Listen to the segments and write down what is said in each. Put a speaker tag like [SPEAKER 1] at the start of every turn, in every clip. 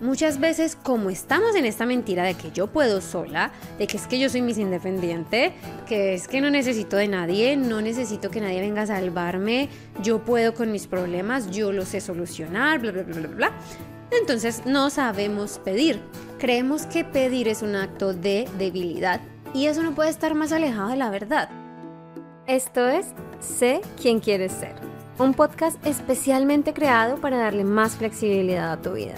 [SPEAKER 1] Muchas veces como estamos en esta mentira de que yo puedo sola, de que es que yo soy mis independiente, que es que no necesito de nadie, no necesito que nadie venga a salvarme, yo puedo con mis problemas, yo los sé solucionar, bla, bla, bla, bla, bla. Entonces no sabemos pedir. Creemos que pedir es un acto de debilidad y eso no puede estar más alejado de la verdad. Esto es Sé quién quieres ser, un podcast especialmente creado para darle más flexibilidad a tu vida.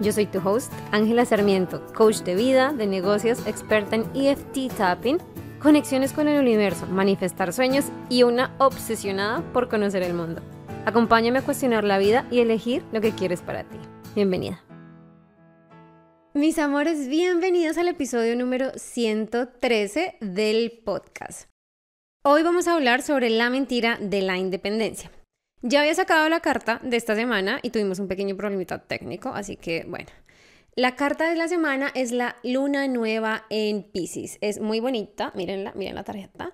[SPEAKER 1] Yo soy tu host, Ángela Sarmiento, coach de vida, de negocios, experta en EFT tapping, conexiones con el universo, manifestar sueños y una obsesionada por conocer el mundo. Acompáñame a cuestionar la vida y elegir lo que quieres para ti. Bienvenida. Mis amores, bienvenidos al episodio número 113 del podcast. Hoy vamos a hablar sobre la mentira de la independencia. Ya había sacado la carta de esta semana y tuvimos un pequeño problemita técnico, así que bueno. La carta de la semana es la luna nueva en Pisces. Es muy bonita, mírenla, miren la tarjeta.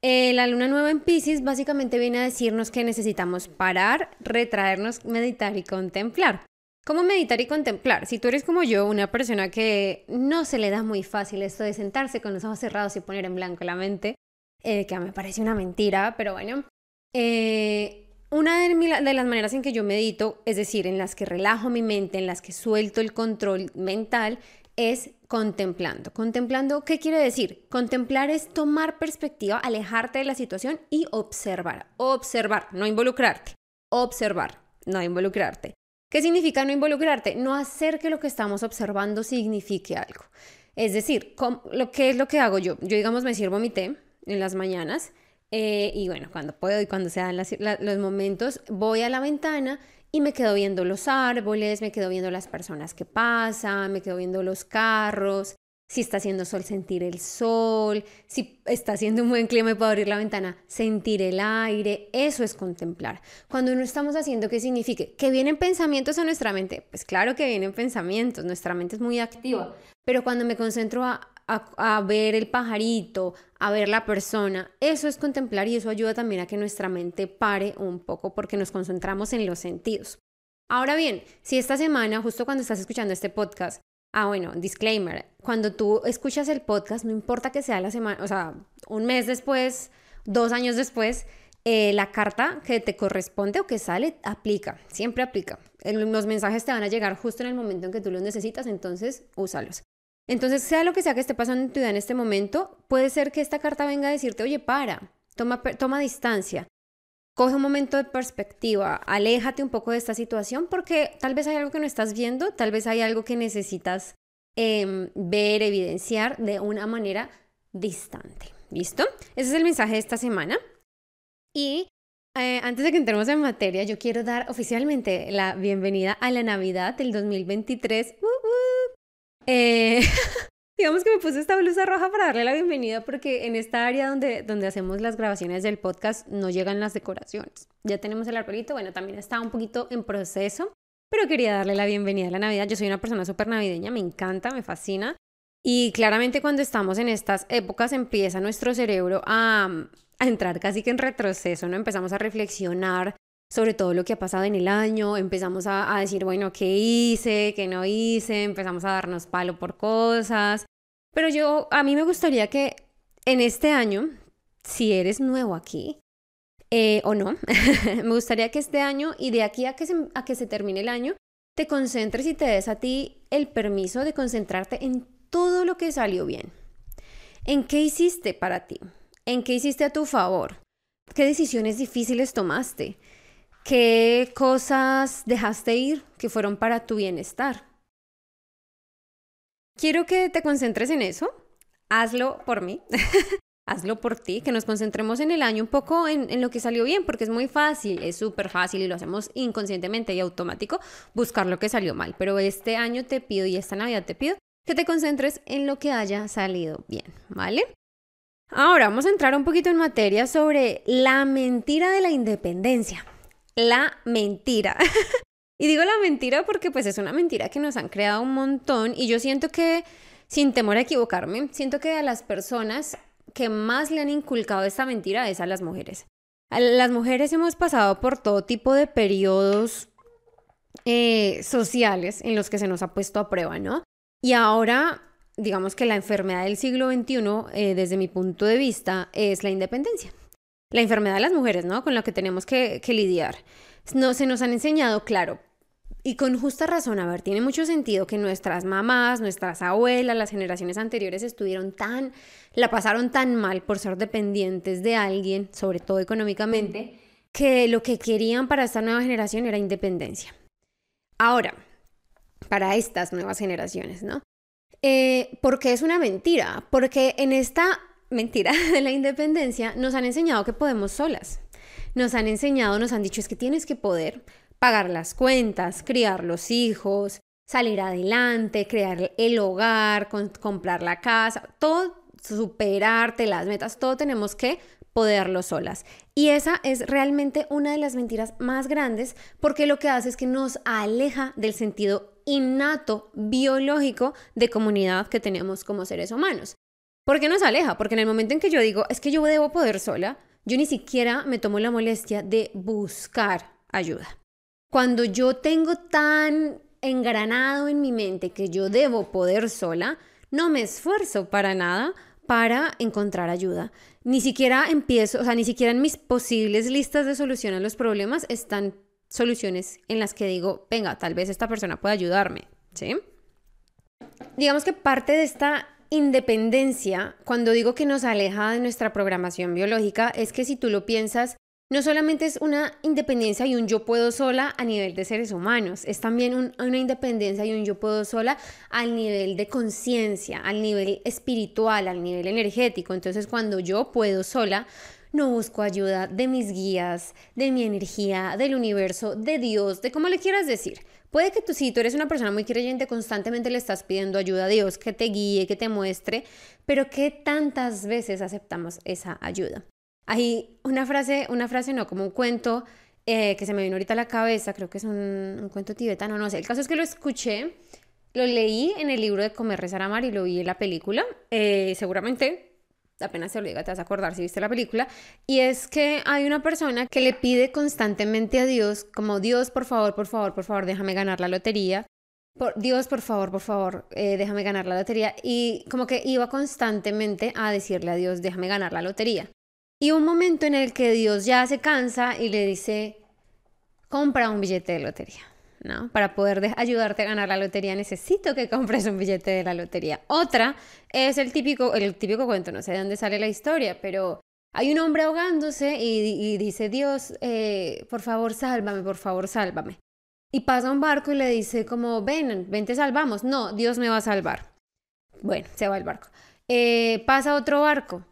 [SPEAKER 1] Eh, la luna nueva en Pisces básicamente viene a decirnos que necesitamos parar, retraernos, meditar y contemplar. ¿Cómo meditar y contemplar? Si tú eres como yo, una persona que no se le da muy fácil esto de sentarse con los ojos cerrados y poner en blanco la mente, eh, que me parece una mentira, pero bueno, eh, una de, las maneras en que yo medito, es decir, en las que relajo mi mente, en las que suelto el control mental, es contemplando. Contemplando, ¿qué quiere decir? Contemplar es tomar perspectiva, alejarte de la situación y observar. Observar, no involucrarte. Observar, no involucrarte. ¿Qué significa no involucrarte? No hacer que lo que estamos observando signifique algo. Es decir, lo que es lo que hago yo. Yo, digamos, me sirvo mi té en las mañanas eh, y bueno, cuando puedo y cuando se dan los momentos, voy a la ventana y me quedo viendo los árboles, me quedo viendo las personas que pasan, me quedo viendo los carros, si está haciendo sol, sentir el sol, si está haciendo un buen clima puedo abrir la ventana, sentir el aire, eso es contemplar. Cuando no estamos haciendo, ¿qué significa? ¿Que vienen pensamientos a nuestra mente? Pues claro que vienen pensamientos, nuestra mente es muy activa, pero cuando me concentro a a, ver el pajarito, a ver la persona. Eso es contemplar y eso ayuda también a que nuestra mente pare un poco porque nos concentramos en los sentidos. Ahora bien, si esta semana, justo cuando estás escuchando este podcast, ah, bueno, disclaimer, cuando tú escuchas el podcast, no importa que sea la semana, o sea, un mes después, dos años después, eh, la carta que te corresponde o que sale aplica, siempre aplica. Los mensajes te van a llegar justo en el momento en que tú los necesitas, entonces úsalos. Entonces, sea lo que sea que esté pasando en tu vida en este momento, puede ser que esta carta venga a decirte, oye, para, toma, toma distancia, coge un momento de perspectiva, aléjate un poco de esta situación porque tal vez hay algo que no estás viendo, tal vez hay algo que necesitas em, ver, evidenciar de una manera distante. ¿Listo? Ese es el mensaje de esta semana. Y eh, antes de que entremos en materia, yo quiero dar oficialmente la bienvenida a la Navidad del 2023. Eh, digamos que me puse esta blusa roja para darle la bienvenida porque en esta área donde, donde hacemos las grabaciones del podcast no llegan las decoraciones. Ya tenemos el arbolito, bueno, también está un poquito en proceso, pero quería darle la bienvenida a la Navidad. Yo soy una persona súper navideña, me encanta, me fascina. Y claramente cuando estamos en estas épocas empieza nuestro cerebro a, a entrar casi que en retroceso, ¿no? Empezamos a reflexionar sobre todo lo que ha pasado en el año, empezamos a, decir, bueno, ¿qué hice? ¿Qué no hice? Empezamos a darnos palo por cosas. Pero yo, a mí me gustaría que en este año, si eres nuevo aquí, eh, o no, me gustaría que este año y de aquí a que, se, a que se termine el año, te concentres y te des a ti el permiso de concentrarte en todo lo que salió bien. ¿En qué hiciste para ti? ¿En qué hiciste a tu favor? ¿Qué decisiones difíciles tomaste? ¿Qué cosas dejaste ir que fueron para tu bienestar? Quiero que te concentres en eso. Hazlo por mí. Hazlo por ti, que nos concentremos en el año un poco en, lo que salió bien, porque es muy fácil, es súper fácil y lo hacemos inconscientemente y automático buscar lo que salió mal. Pero este año te pido y esta Navidad te pido que te concentres en lo que haya salido bien, ¿vale? Ahora vamos a entrar un poquito en materia sobre la mentira de la independencia la mentira. y digo la mentira porque pues es una mentira que nos han creado un montón y yo siento que, sin temor a equivocarme, siento que a las personas que más le han inculcado esta mentira es a las mujeres. A las mujeres hemos pasado por todo tipo de periodos eh, sociales en los que se nos ha puesto a prueba, ¿no? Y ahora, digamos que la enfermedad del siglo XXI, eh, desde mi punto de vista, es la independencia. La enfermedad de las mujeres, ¿no? Con la que tenemos que, lidiar. No, se nos han enseñado, claro, y con justa razón, a ver, tiene mucho sentido que nuestras mamás, nuestras abuelas, las generaciones anteriores estuvieron tan, la pasaron tan mal por ser dependientes de alguien, sobre todo económicamente, que lo que querían para esta nueva generación era independencia. Ahora, para estas nuevas generaciones, ¿no? Eh, porque es una mentira, porque en esta mentira de la independencia nos han enseñado que podemos solas. Nos han enseñado, nos han dicho es que tienes que poder, pagar las cuentas, criar los hijos, salir adelante, crear el hogar, comprar la casa, todo, superarte las metas, todo tenemos que poderlo solas. Y esa es realmente una de las mentiras más grandes porque lo que hace es que nos aleja del sentido innato biológico de comunidad que tenemos como seres humanos. ¿Por qué nos aleja? Porque en el momento en que yo digo, es que yo debo poder sola, yo ni siquiera me tomo la molestia de buscar ayuda. Cuando yo tengo tan engranado en mi mente que yo debo poder sola, no me esfuerzo para nada para encontrar ayuda. Ni siquiera empiezo, o sea, ni siquiera en mis posibles listas de solución a los problemas están soluciones en las que digo, venga, tal vez esta persona pueda ayudarme, ¿sí? Digamos que parte de esta independencia, cuando digo que nos aleja de nuestra programación biológica, es que si tú lo piensas, no solamente es una independencia y un yo puedo sola a nivel de seres humanos, es también una independencia y un yo puedo sola al nivel de conciencia, al nivel espiritual, al nivel energético. Entonces cuando yo puedo sola, no busco ayuda de mis guías, de mi energía, del universo, de Dios, de cómo le quieras decir. Puede que tú, si tú eres una persona muy creyente, constantemente le estás pidiendo ayuda a Dios, que te guíe, que te muestre, pero ¿qué tantas veces aceptamos esa ayuda? Hay una frase, una frase no, como un cuento eh, que se me vino ahorita a la cabeza, creo que es un, cuento tibetano, no sé. El caso es que lo escuché, lo leí en el libro de Comer, Rezar, Amar y lo vi en la película. Eh, seguramente apenas se lo diga, te vas a acordar si viste la película, y es que hay una persona que le pide constantemente a Dios, como Dios, por favor, por favor, por favor, déjame ganar la lotería. Por, Dios, por favor, por favor, eh, déjame ganar la lotería. Y como que iba constantemente a decirle a Dios, déjame ganar la lotería. Y un momento en el que Dios ya se cansa y le dice, compra un billete de lotería. Para poder ayudarte a ganar la lotería necesito que compres un billete de la lotería. Otra es el típico, el típico cuento, no sé de dónde sale la historia, pero hay un hombre ahogándose y, dice, Dios, eh, por favor, sálvame, por favor, sálvame. Y pasa un barco y le dice como, ven, ven, te salvamos. No, Dios me va a salvar. Bueno, se va el barco. Eh, pasa otro barco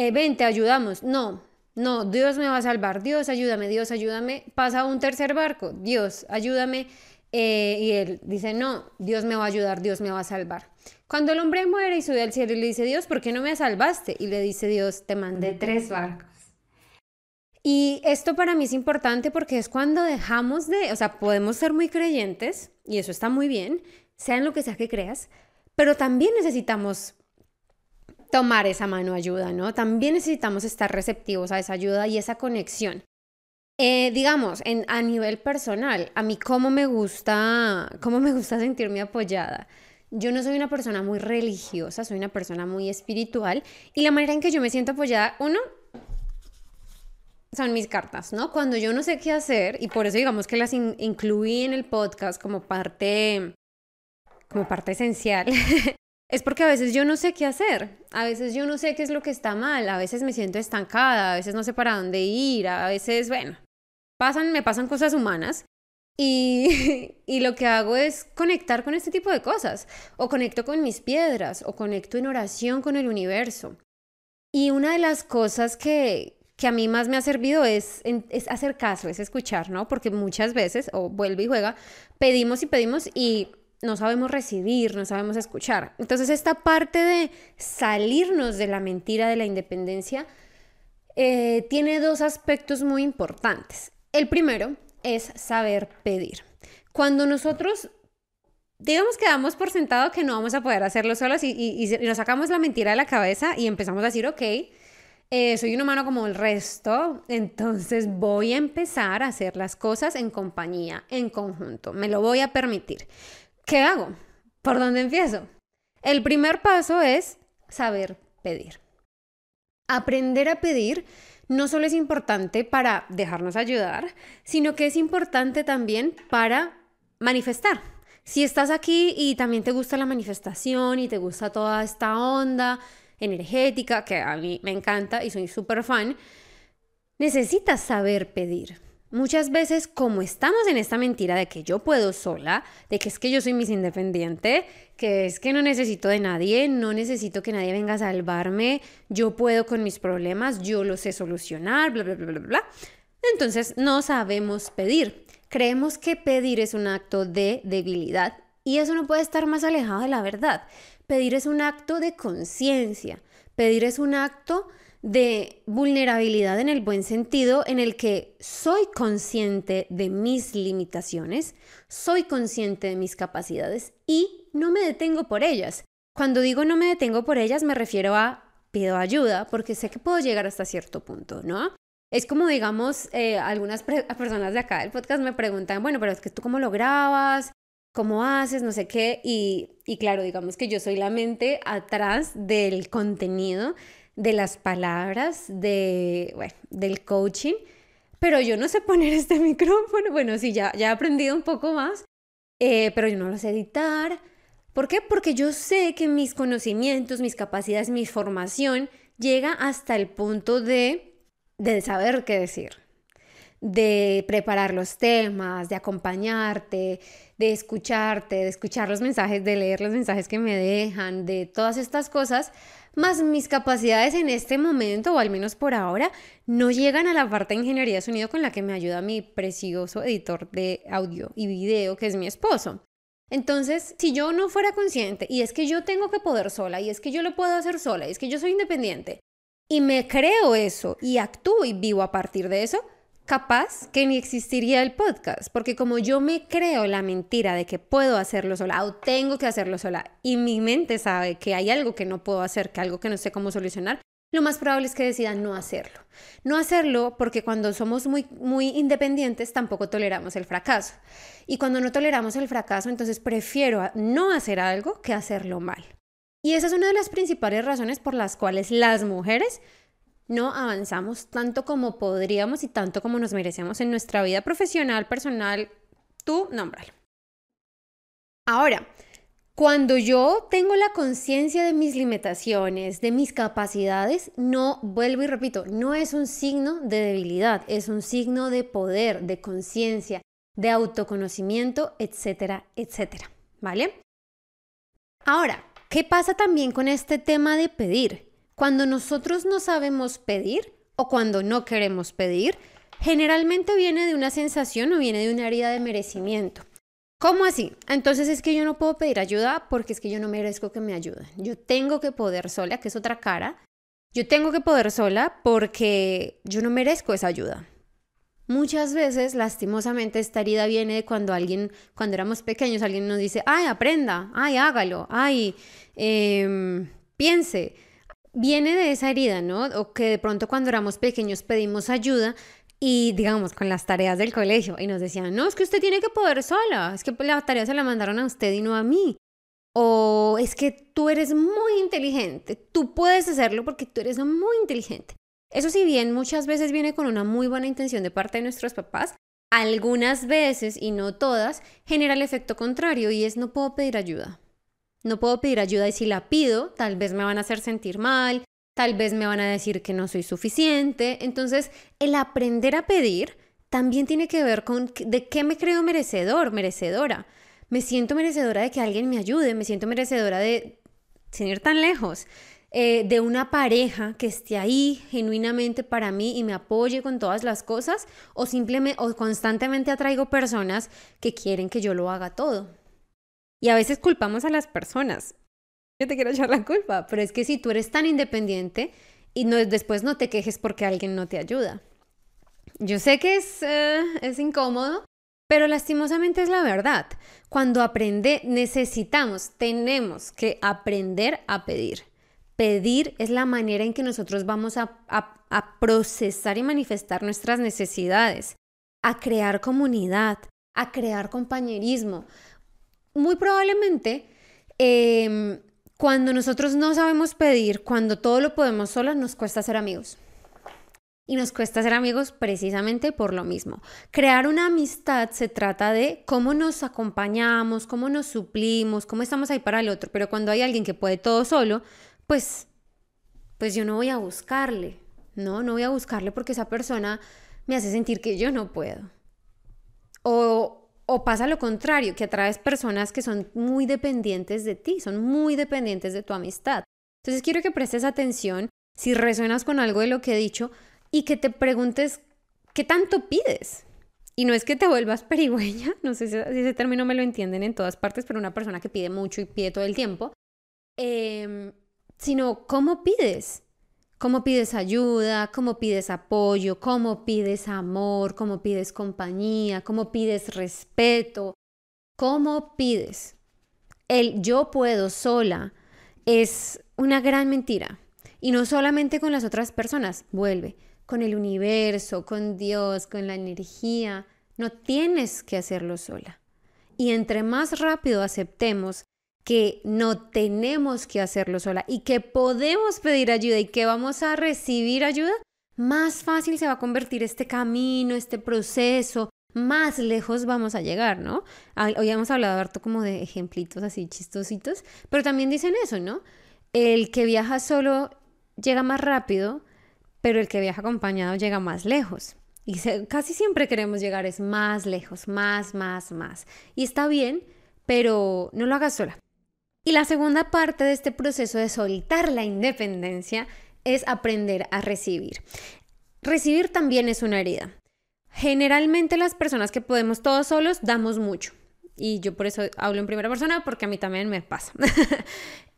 [SPEAKER 1] eh, ven, te ayudamos. No, no, Dios me va a salvar. Dios, ayúdame, Dios, ayúdame. Pasa un tercer barco. Dios, ayúdame. Eh, y él dice, no, Dios me va a ayudar, Dios me va a salvar. Cuando el hombre muere y sube al cielo y le dice, Dios, ¿por qué no me salvaste? Y le dice, Dios, te mandé tres barcos. Y esto para mí es importante porque es cuando dejamos de, o sea, podemos ser muy creyentes, y eso está muy bien, sea en lo que sea que creas, pero también necesitamos tomar esa mano ayuda, ¿no? También necesitamos estar receptivos a esa ayuda y esa conexión. Eh, digamos, en, a nivel personal, a mí cómo me gusta, cómo me gusta sentirme apoyada. Yo no soy una persona muy religiosa, soy una persona muy espiritual y la manera en que yo me siento apoyada, uno, son mis cartas, ¿no? Cuando yo no sé qué hacer y por eso digamos que las incluí en el podcast como parte, como parte esencial, es porque a veces yo no sé qué hacer, a veces yo no sé qué es lo que está mal, a veces me siento estancada, a veces no sé para dónde ir, a veces, bueno, pasan, me pasan cosas humanas y, y, lo que hago es conectar con este tipo de cosas, o conecto con mis piedras, o conecto en oración con el universo. Y una de las cosas que, que a mí más me ha servido es, es hacer caso, es escuchar, ¿no? Porque muchas veces, o vuelve y juega, pedimos y pedimos y no sabemos recibir, no sabemos escuchar. Entonces esta parte de salirnos de la mentira de la independencia eh, tiene dos aspectos muy importantes. El primero es saber pedir. Cuando nosotros, digamos que damos por sentado que no vamos a poder hacerlo solos y, nos sacamos la mentira de la cabeza y empezamos a decir, ok, eh, soy un humano como el resto, entonces voy a empezar a hacer las cosas en compañía, en conjunto, me lo voy a permitir. ¿Qué hago? ¿Por dónde empiezo? El primer paso es saber pedir. Aprender a pedir no solo es importante para dejarnos ayudar, sino que es importante también para manifestar. Si estás aquí y también te gusta la manifestación y te gusta toda esta onda energética, que a mí me encanta y soy súper fan, necesitas saber pedir. Muchas veces, como estamos en esta mentira de que yo puedo sola, de que es que yo soy mis independiente, que es que no necesito de nadie, no necesito que nadie venga a salvarme, yo puedo con mis problemas, yo los sé solucionar, bla, bla, bla, bla, bla. Entonces no sabemos pedir. Creemos que pedir es un acto de debilidad y eso no puede estar más alejado de la verdad. Pedir es un acto de conciencia. Pedir es un acto de vulnerabilidad en el buen sentido, en el que soy consciente de mis limitaciones, soy consciente de mis capacidades y no me detengo por ellas. Cuando digo no me detengo por ellas, me refiero a pido ayuda porque sé que puedo llegar hasta cierto punto, ¿no? Es como, digamos, eh, algunas personas de acá del podcast me preguntan, bueno, pero es que tú cómo lo grabas, cómo haces, no sé qué, y, y claro, digamos que yo soy la mente atrás del contenido de las palabras, de, bueno, del coaching, pero yo no sé poner este micrófono, bueno, sí, ya, ya he aprendido un poco más, eh, pero yo no lo sé editar. ¿Por qué? Porque yo sé que mis conocimientos, mis capacidades, mi formación llega hasta el punto de, de saber qué decir, de preparar los temas, de acompañarte, de escucharte, de escuchar los mensajes, de leer los mensajes que me dejan, de todas estas cosas más mis capacidades en este momento, o al menos por ahora, no llegan a la parte de ingeniería de sonido con la que me ayuda mi precioso editor de audio y video, que es mi esposo. Entonces, si yo no fuera consciente, y es que yo tengo que poder sola, y es que yo lo puedo hacer sola, y es que yo soy independiente, y me creo eso, y actúo y vivo a partir de eso, capaz que ni existiría el podcast, porque como yo me creo la mentira de que puedo hacerlo sola o tengo que hacerlo sola y mi mente sabe que hay algo que no puedo hacer, que algo que no sé cómo solucionar, lo más probable es que decida no hacerlo. No hacerlo porque cuando somos muy, muy independientes tampoco toleramos el fracaso. Y cuando no toleramos el fracaso, entonces prefiero no hacer algo que hacerlo mal. Y esa es una de las principales razones por las cuales las mujeres no avanzamos tanto como podríamos y tanto como nos merecemos en nuestra vida profesional, personal, tú nómbralo. Ahora, cuando yo tengo la conciencia de mis limitaciones, de mis capacidades, no, vuelvo y repito, no es un signo de debilidad, es un signo de poder, de conciencia, de autoconocimiento, etcétera, etcétera. ¿Vale? Ahora, ¿qué pasa también con este tema de pedir? Cuando nosotros no sabemos pedir o cuando no queremos pedir, generalmente viene de una sensación o viene de una herida de merecimiento. ¿Cómo así? Entonces es que yo no puedo pedir ayuda porque es que yo no merezco que me ayuden. Yo tengo que poder sola, que es otra cara. Yo tengo que poder sola porque yo no merezco esa ayuda. Muchas veces, lastimosamente, esta herida viene de cuando alguien, cuando éramos pequeños, alguien nos dice, ay, aprenda, ay, hágalo, ay, em, piense viene de esa herida, ¿no? O que de pronto cuando éramos pequeños pedimos ayuda y digamos con las tareas del colegio y nos decían, no, es que usted tiene que poder sola, es que la tarea se la mandaron a usted y no a mí. O es que tú eres muy inteligente, tú puedes hacerlo porque tú eres muy inteligente. Eso si bien muchas veces viene con una muy buena intención de parte de nuestros papás, algunas veces y no todas genera el efecto contrario y es no puedo pedir ayuda. No puedo pedir ayuda y si la pido, tal vez me van a hacer sentir mal, tal vez me van a decir que no soy suficiente. Entonces, el aprender a pedir también tiene que ver con de qué me creo merecedor, merecedora. Me siento merecedora de que alguien me ayude, me siento merecedora de, sin ir tan lejos, eh, de una pareja que esté ahí genuinamente para mí y me apoye con todas las cosas, o simplemente o constantemente atraigo personas que quieren que yo lo haga todo. Y a veces culpamos a las personas. Yo te quiero echar la culpa, pero es que si tú eres tan independiente y después no te quejes porque alguien no te ayuda. Yo sé que es, eh, es incómodo, pero lastimosamente es la verdad. Cuando aprende, necesitamos, tenemos que aprender a pedir. Pedir es la manera en que nosotros vamos a, a procesar y manifestar nuestras necesidades, a crear comunidad, a crear compañerismo. Muy probablemente, em, cuando nosotros no sabemos pedir, cuando todo lo podemos solas, nos cuesta ser amigos. Y nos cuesta ser amigos precisamente por lo mismo. Crear una amistad se trata de cómo nos acompañamos, cómo nos suplimos, cómo estamos ahí para el otro. Pero cuando hay alguien que puede todo solo, pues, pues yo no voy a buscarle. No, no voy a buscarle porque esa persona me hace sentir que yo no puedo. O, o pasa lo contrario, que atraes personas que son muy dependientes de ti, son muy dependientes de tu amistad. Entonces quiero que prestes atención si resuenas con algo de lo que he dicho y que te preguntes qué tanto pides. Y no es que te vuelvas perigüeña, no sé si ese término me lo entienden en todas partes, pero una persona que pide mucho y pide todo el tiempo, em, sino cómo pides. Cómo pides ayuda, cómo pides apoyo, cómo pides amor, cómo pides compañía, cómo pides respeto, cómo pides. El yo puedo sola es una gran mentira. Y no solamente con las otras personas, vuelve con el universo, con Dios, con la energía. No tienes que hacerlo sola. Y entre más rápido aceptemos que no tenemos que hacerlo sola y que podemos pedir ayuda y que vamos a recibir ayuda, más fácil se va a convertir este camino, este proceso, más lejos vamos a llegar, ¿no? Hoy hemos hablado harto como de ejemplitos así chistositos, pero también dicen eso, ¿no? El que viaja solo llega más rápido, pero el que viaja acompañado llega más lejos. Y casi siempre queremos llegar es más lejos, más, más, más. Y está bien, pero no lo hagas sola. Y la segunda parte de este proceso de soltar la independencia es aprender a recibir. Recibir también es una herida. Generalmente las personas que podemos todos solos damos mucho. Y yo por eso hablo en primera persona porque a mí también me pasa.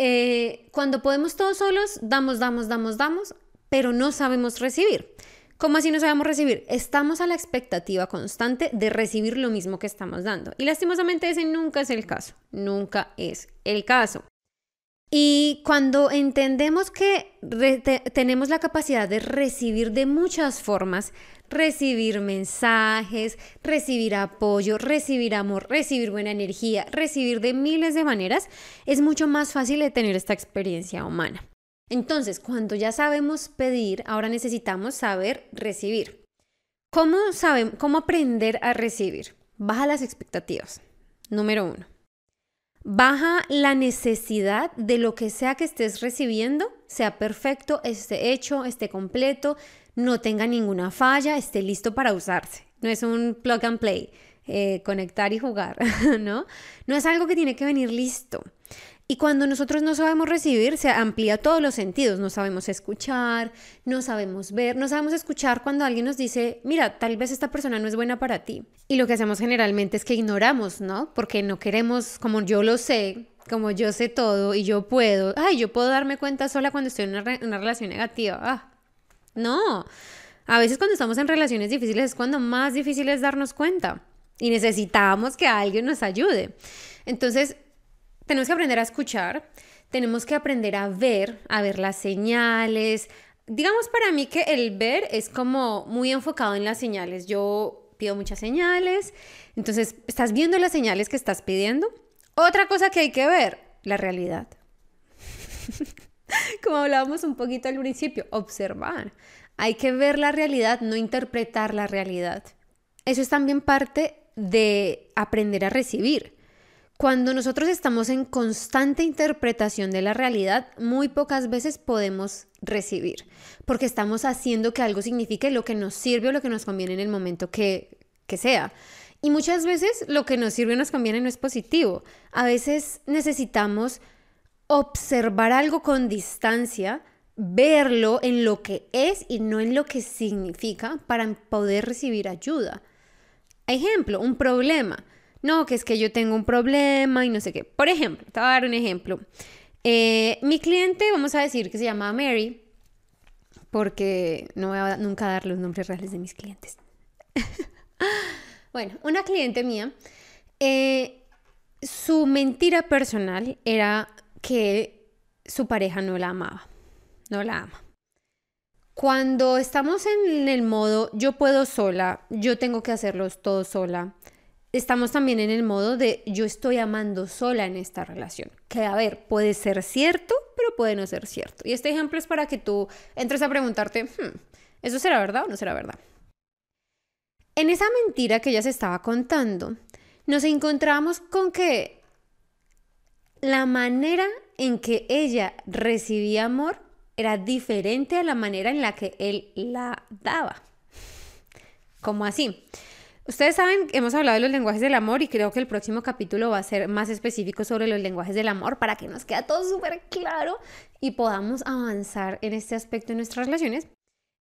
[SPEAKER 1] Eh, cuando podemos todos solos, damos, damos, damos, damos, pero no sabemos recibir. ¿Cómo así no sabemos recibir? Estamos a la expectativa constante de recibir lo mismo que estamos dando. Y lastimosamente ese nunca es el caso. Nunca es el caso. Y cuando entendemos que tenemos la capacidad de recibir de muchas formas, recibir mensajes, recibir apoyo, recibir amor, recibir buena energía, recibir de miles de maneras, es mucho más fácil de tener esta experiencia humana. Entonces, cuando ya sabemos pedir, ahora necesitamos saber recibir. ¿Cómo, cómo aprender a recibir? Baja las expectativas. Número uno. Baja la necesidad de lo que sea que estés recibiendo, sea perfecto, esté hecho, esté completo, no tenga ninguna falla, esté listo para usarse. No es un plug and play, eh, conectar y jugar, ¿no? No es algo que tiene que venir listo. Y cuando nosotros no sabemos recibir, se amplía todos los sentidos. No sabemos escuchar, no sabemos ver, no sabemos escuchar cuando alguien nos dice, mira, tal vez esta persona no es buena para ti. Y lo que hacemos generalmente es que ignoramos, ¿no? Porque no queremos, como yo lo sé, como yo sé todo y yo puedo, ay, yo puedo darme cuenta sola cuando estoy en una, relación negativa. Ah, no. A veces cuando estamos en relaciones difíciles es cuando más difícil es darnos cuenta. Y necesitamos que alguien nos ayude. Entonces, tenemos que aprender a escuchar, tenemos que aprender a ver, a ver las señales. Digamos para mí que el ver es como muy enfocado en las señales. Yo pido muchas señales, entonces estás viendo las señales que estás pidiendo. Otra cosa que hay que ver, la realidad. como hablábamos un poquito al principio, observar. Hay que ver la realidad, no interpretar la realidad. Eso es también parte de aprender a recibir. Cuando nosotros estamos en constante interpretación de la realidad, muy pocas veces podemos recibir, porque estamos haciendo que algo signifique lo que nos sirve o lo que nos conviene en el momento que, que sea. Y muchas veces lo que nos sirve o nos conviene no es positivo. A veces necesitamos observar algo con distancia, verlo en lo que es y no en lo que significa para poder recibir ayuda. Ejemplo, un problema no, que es que yo tengo un problema y no sé qué. Por ejemplo, te voy a dar un ejemplo. Eh, mi cliente, vamos a decir que se llama Mary, porque no voy a nunca dar los nombres reales de mis clientes. bueno, una cliente mía, eh, su mentira personal era que su pareja no la amaba, no la ama. Cuando estamos en el modo yo puedo sola, yo tengo que hacerlo todo sola, estamos también en el modo de yo estoy amando sola en esta relación. Que a ver, puede ser cierto, pero puede no ser cierto. Y este ejemplo es para que tú entres a preguntarte, hmm, ¿eso será verdad o no será verdad? En esa mentira que ella se estaba contando, nos encontramos con que la manera en que ella recibía amor era diferente a la manera en la que él la daba. ¿Cómo así? Ustedes saben, hemos hablado de los lenguajes del amor y creo que el próximo capítulo va a ser más específico sobre los lenguajes del amor para que nos quede todo súper claro y podamos avanzar en este aspecto de nuestras relaciones.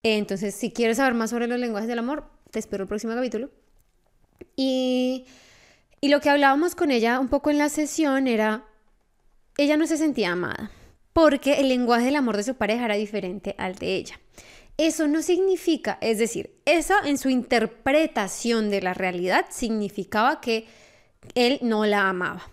[SPEAKER 1] Entonces, si quieres saber más sobre los lenguajes del amor, te espero el próximo capítulo. Y, y lo que hablábamos con ella un poco en la sesión era, ella no se sentía amada porque el lenguaje del amor de su pareja era diferente al de ella. Eso no significa, es decir, esa en su interpretación de la realidad significaba que él no la amaba.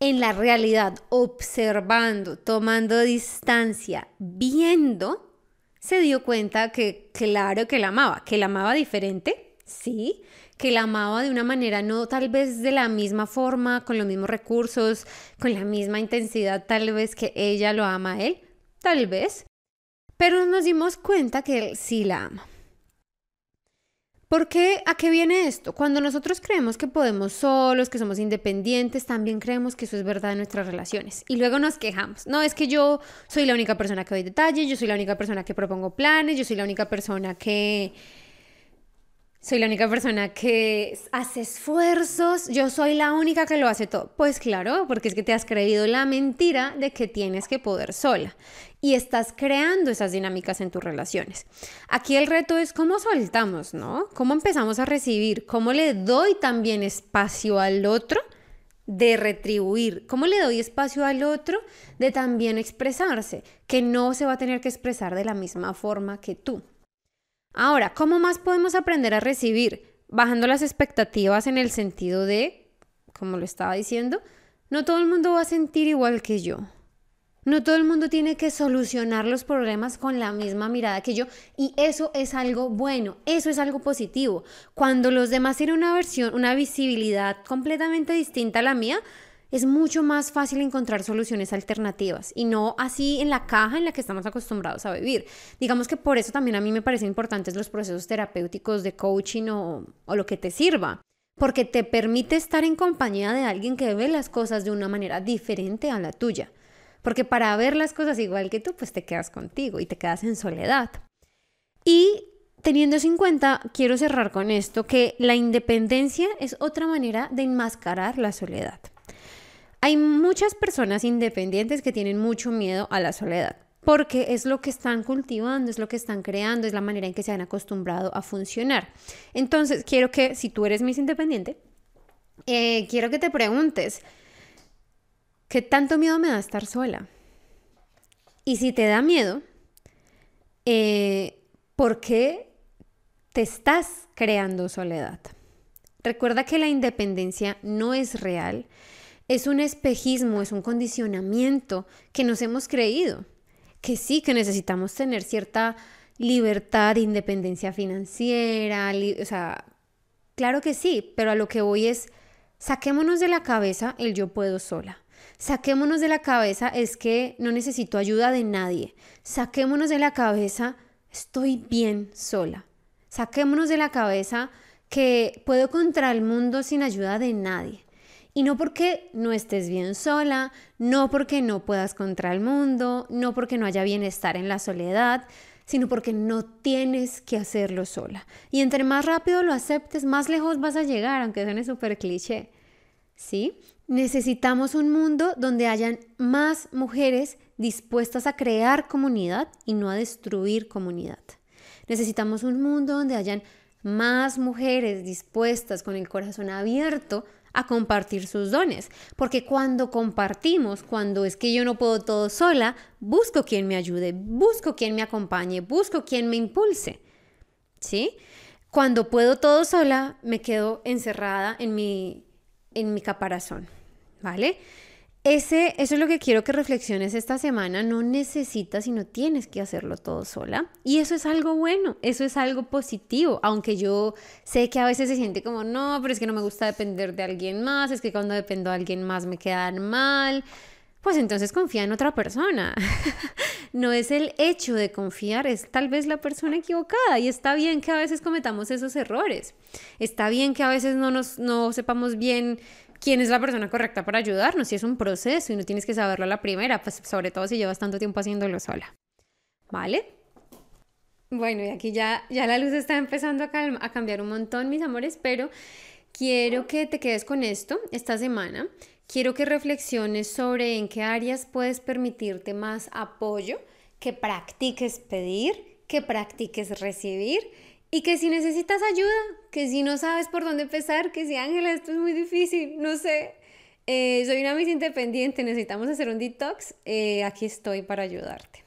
[SPEAKER 1] En la realidad, observando, tomando distancia, viendo, se dio cuenta que claro que la amaba, que la amaba diferente, sí, que la amaba de una manera no tal vez de la misma forma, con los mismos recursos, con la misma intensidad tal vez que ella lo ama a él, tal vez, pero nos dimos cuenta que él sí la ama. ¿Por qué? ¿A qué viene esto? Cuando nosotros creemos que podemos solos, que somos independientes, también creemos que eso es verdad en nuestras relaciones. Y luego nos quejamos. No, es que yo soy la única persona que doy detalles, yo soy la única persona que propongo planes, yo soy la única persona que soy la única persona que hace esfuerzos, yo soy la única que lo hace todo. Pues claro, porque es que te has creído la mentira de que tienes que poder sola y estás creando esas dinámicas en tus relaciones. Aquí el reto es cómo soltamos, ¿no? ¿Cómo empezamos a recibir? ¿Cómo le doy también espacio al otro? de retribuir, cómo le doy espacio al otro de también expresarse, que no se va a tener que expresar de la misma forma que tú. Ahora, ¿cómo más podemos aprender a recibir? Bajando las expectativas en el sentido de, como lo estaba diciendo, no todo el mundo va a sentir igual que yo. No todo el mundo tiene que solucionar los problemas con la misma mirada que yo y eso es algo bueno, eso es algo positivo. Cuando los demás tienen una versión, una visibilidad completamente distinta a la mía, es mucho más fácil encontrar soluciones alternativas y no así en la caja en la que estamos acostumbrados a vivir. Digamos que por eso también a mí me parecen importantes los procesos terapéuticos de coaching o, o lo que te sirva, porque te permite estar en compañía de alguien que ve las cosas de una manera diferente a la tuya. Porque para ver las cosas igual que tú, pues te quedas contigo y te quedas en soledad. Y teniendo eso en cuenta, quiero cerrar con esto, que la independencia es otra manera de enmascarar la soledad. Hay muchas personas independientes que tienen mucho miedo a la soledad, porque es lo que están cultivando, es lo que están creando, es la manera en que se han acostumbrado a funcionar. Entonces, quiero que, si tú eres mis independiente, eh, quiero que te preguntes, ¿qué tanto miedo me da estar sola? Y si te da miedo, eh, ¿por qué te estás creando soledad? Recuerda que la independencia no es real es un espejismo, es un condicionamiento que nos hemos creído, que sí, que necesitamos tener cierta libertad, independencia financiera, o sea, claro que sí, pero a lo que voy es, saquémonos de la cabeza el yo puedo sola. Saquémonos de la cabeza es que no necesito ayuda de nadie. Saquémonos de la cabeza estoy bien sola. Saquémonos de la cabeza que puedo contra el mundo sin ayuda de nadie. Y no porque no estés bien sola, no porque no puedas contra el mundo, no porque no haya bienestar en la soledad, sino porque no tienes que hacerlo sola. Y entre más rápido lo aceptes, más lejos vas a llegar, aunque suene súper cliché. ¿Sí? Necesitamos un mundo donde hayan más mujeres dispuestas a crear comunidad y no a destruir comunidad. Necesitamos un mundo donde hayan más mujeres dispuestas con el corazón abierto a compartir sus dones, porque cuando compartimos, cuando es que yo no puedo todo sola, busco quien me ayude, busco quien me acompañe, busco quien me impulse. ¿Sí? Cuando puedo todo sola, me quedo encerrada en mi en mi caparazón, ¿vale? ese, eso es lo que quiero que reflexiones esta semana. No necesitas y no tienes que hacerlo todo sola. Y eso es algo bueno, eso es algo positivo. Aunque yo sé que a veces se siente como, no, pero es que no me gusta depender de alguien más, es que cuando dependo de alguien más me quedan mal. Pues entonces confía en otra persona. no es el hecho de confiar, es tal vez la persona equivocada. Y está bien que a veces cometamos esos errores. Está bien que a veces no, nos, no sepamos bien quién es la persona correcta para ayudarnos. Si es un proceso y no tienes que saberlo a la primera, pues sobre todo si llevas tanto tiempo haciéndolo sola. ¿Vale? Bueno, y aquí ya, ya la luz está empezando a, a cambiar un montón, mis amores, pero quiero que te quedes con esto esta semana. Quiero que reflexiones sobre en qué áreas puedes permitirte más apoyo, que practiques pedir, que practiques recibir y que si necesitas ayuda, que si no sabes por dónde empezar, que si Ángela, esto es muy difícil, no sé, eh, soy una Miss Independiente, necesitamos hacer un detox, eh, aquí estoy para ayudarte.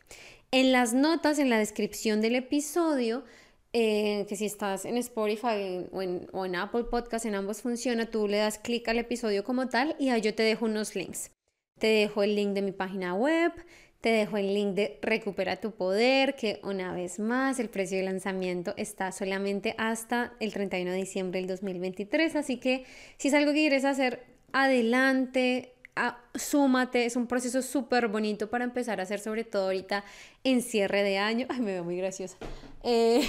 [SPEAKER 1] En las notas, en la descripción del episodio, eh, que si estás en Spotify o en, o en Apple Podcast, en ambos funciona, tú le das clic al episodio como tal y ahí yo te dejo unos links. Te dejo el link de mi página web, te dejo el link de Recupera tu Poder, que una vez más el precio de lanzamiento está solamente hasta el 31 de diciembre del 2023. Así que si es algo que quieres hacer, adelante, súmate. Es un proceso súper bonito para empezar a hacer, sobre todo ahorita en cierre de año. Ay, me veo muy graciosa. Eh,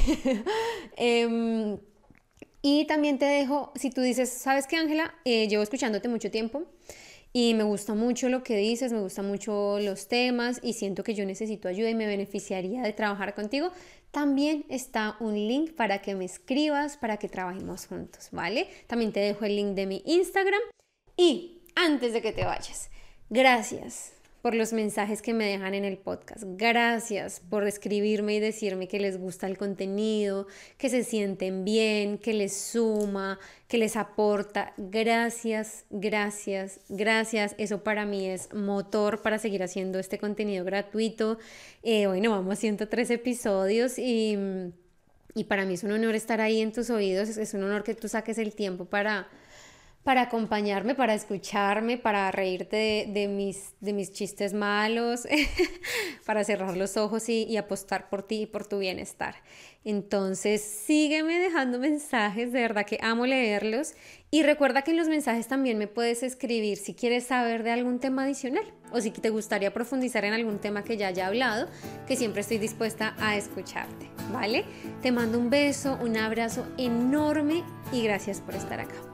[SPEAKER 1] em, y también te dejo, si tú dices, ¿sabes qué, Ángela? Eh, llevo escuchándote mucho tiempo y me gusta mucho lo que dices, me gustan mucho los temas y siento que yo necesito ayuda y me beneficiaría de trabajar contigo, también está un link para que me escribas, para que trabajemos juntos, ¿vale? También te dejo el link de mi Instagram. Y antes de que te vayas, gracias por los mensajes que me dejan en el podcast. Gracias por escribirme y decirme que les gusta el contenido, que se sienten bien, que les suma, que les aporta. Gracias, gracias, gracias. Eso para mí es motor para seguir haciendo este contenido gratuito. Eh, bueno, vamos a 103 episodios y, y para mí es un honor estar ahí en tus oídos. Es un honor que tú saques el tiempo para para acompañarme, para escucharme, para reírte de, mis, de mis chistes malos, para cerrar los ojos y, apostar por ti y por tu bienestar. Entonces, sígueme dejando mensajes, de verdad que amo leerlos. Y recuerda que en los mensajes también me puedes escribir si quieres saber de algún tema adicional o si te gustaría profundizar en algún tema que ya haya hablado, que siempre estoy dispuesta a escucharte, ¿vale? Te mando un beso, un abrazo enorme y gracias por estar acá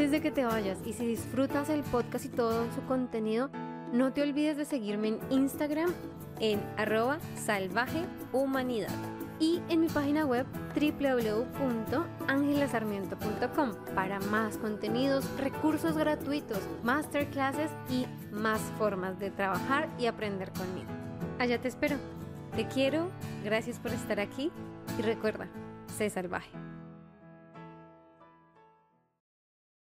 [SPEAKER 1] antes de que te vayas y si disfrutas el podcast y todo su contenido, no te olvides de seguirme en Instagram en arroba salvajehumanidad y en mi página web www.angelasarmiento.com para más contenidos, recursos gratuitos, masterclasses y más formas de trabajar y aprender conmigo. Allá te espero. Te quiero, gracias por estar aquí y recuerda, sé salvaje.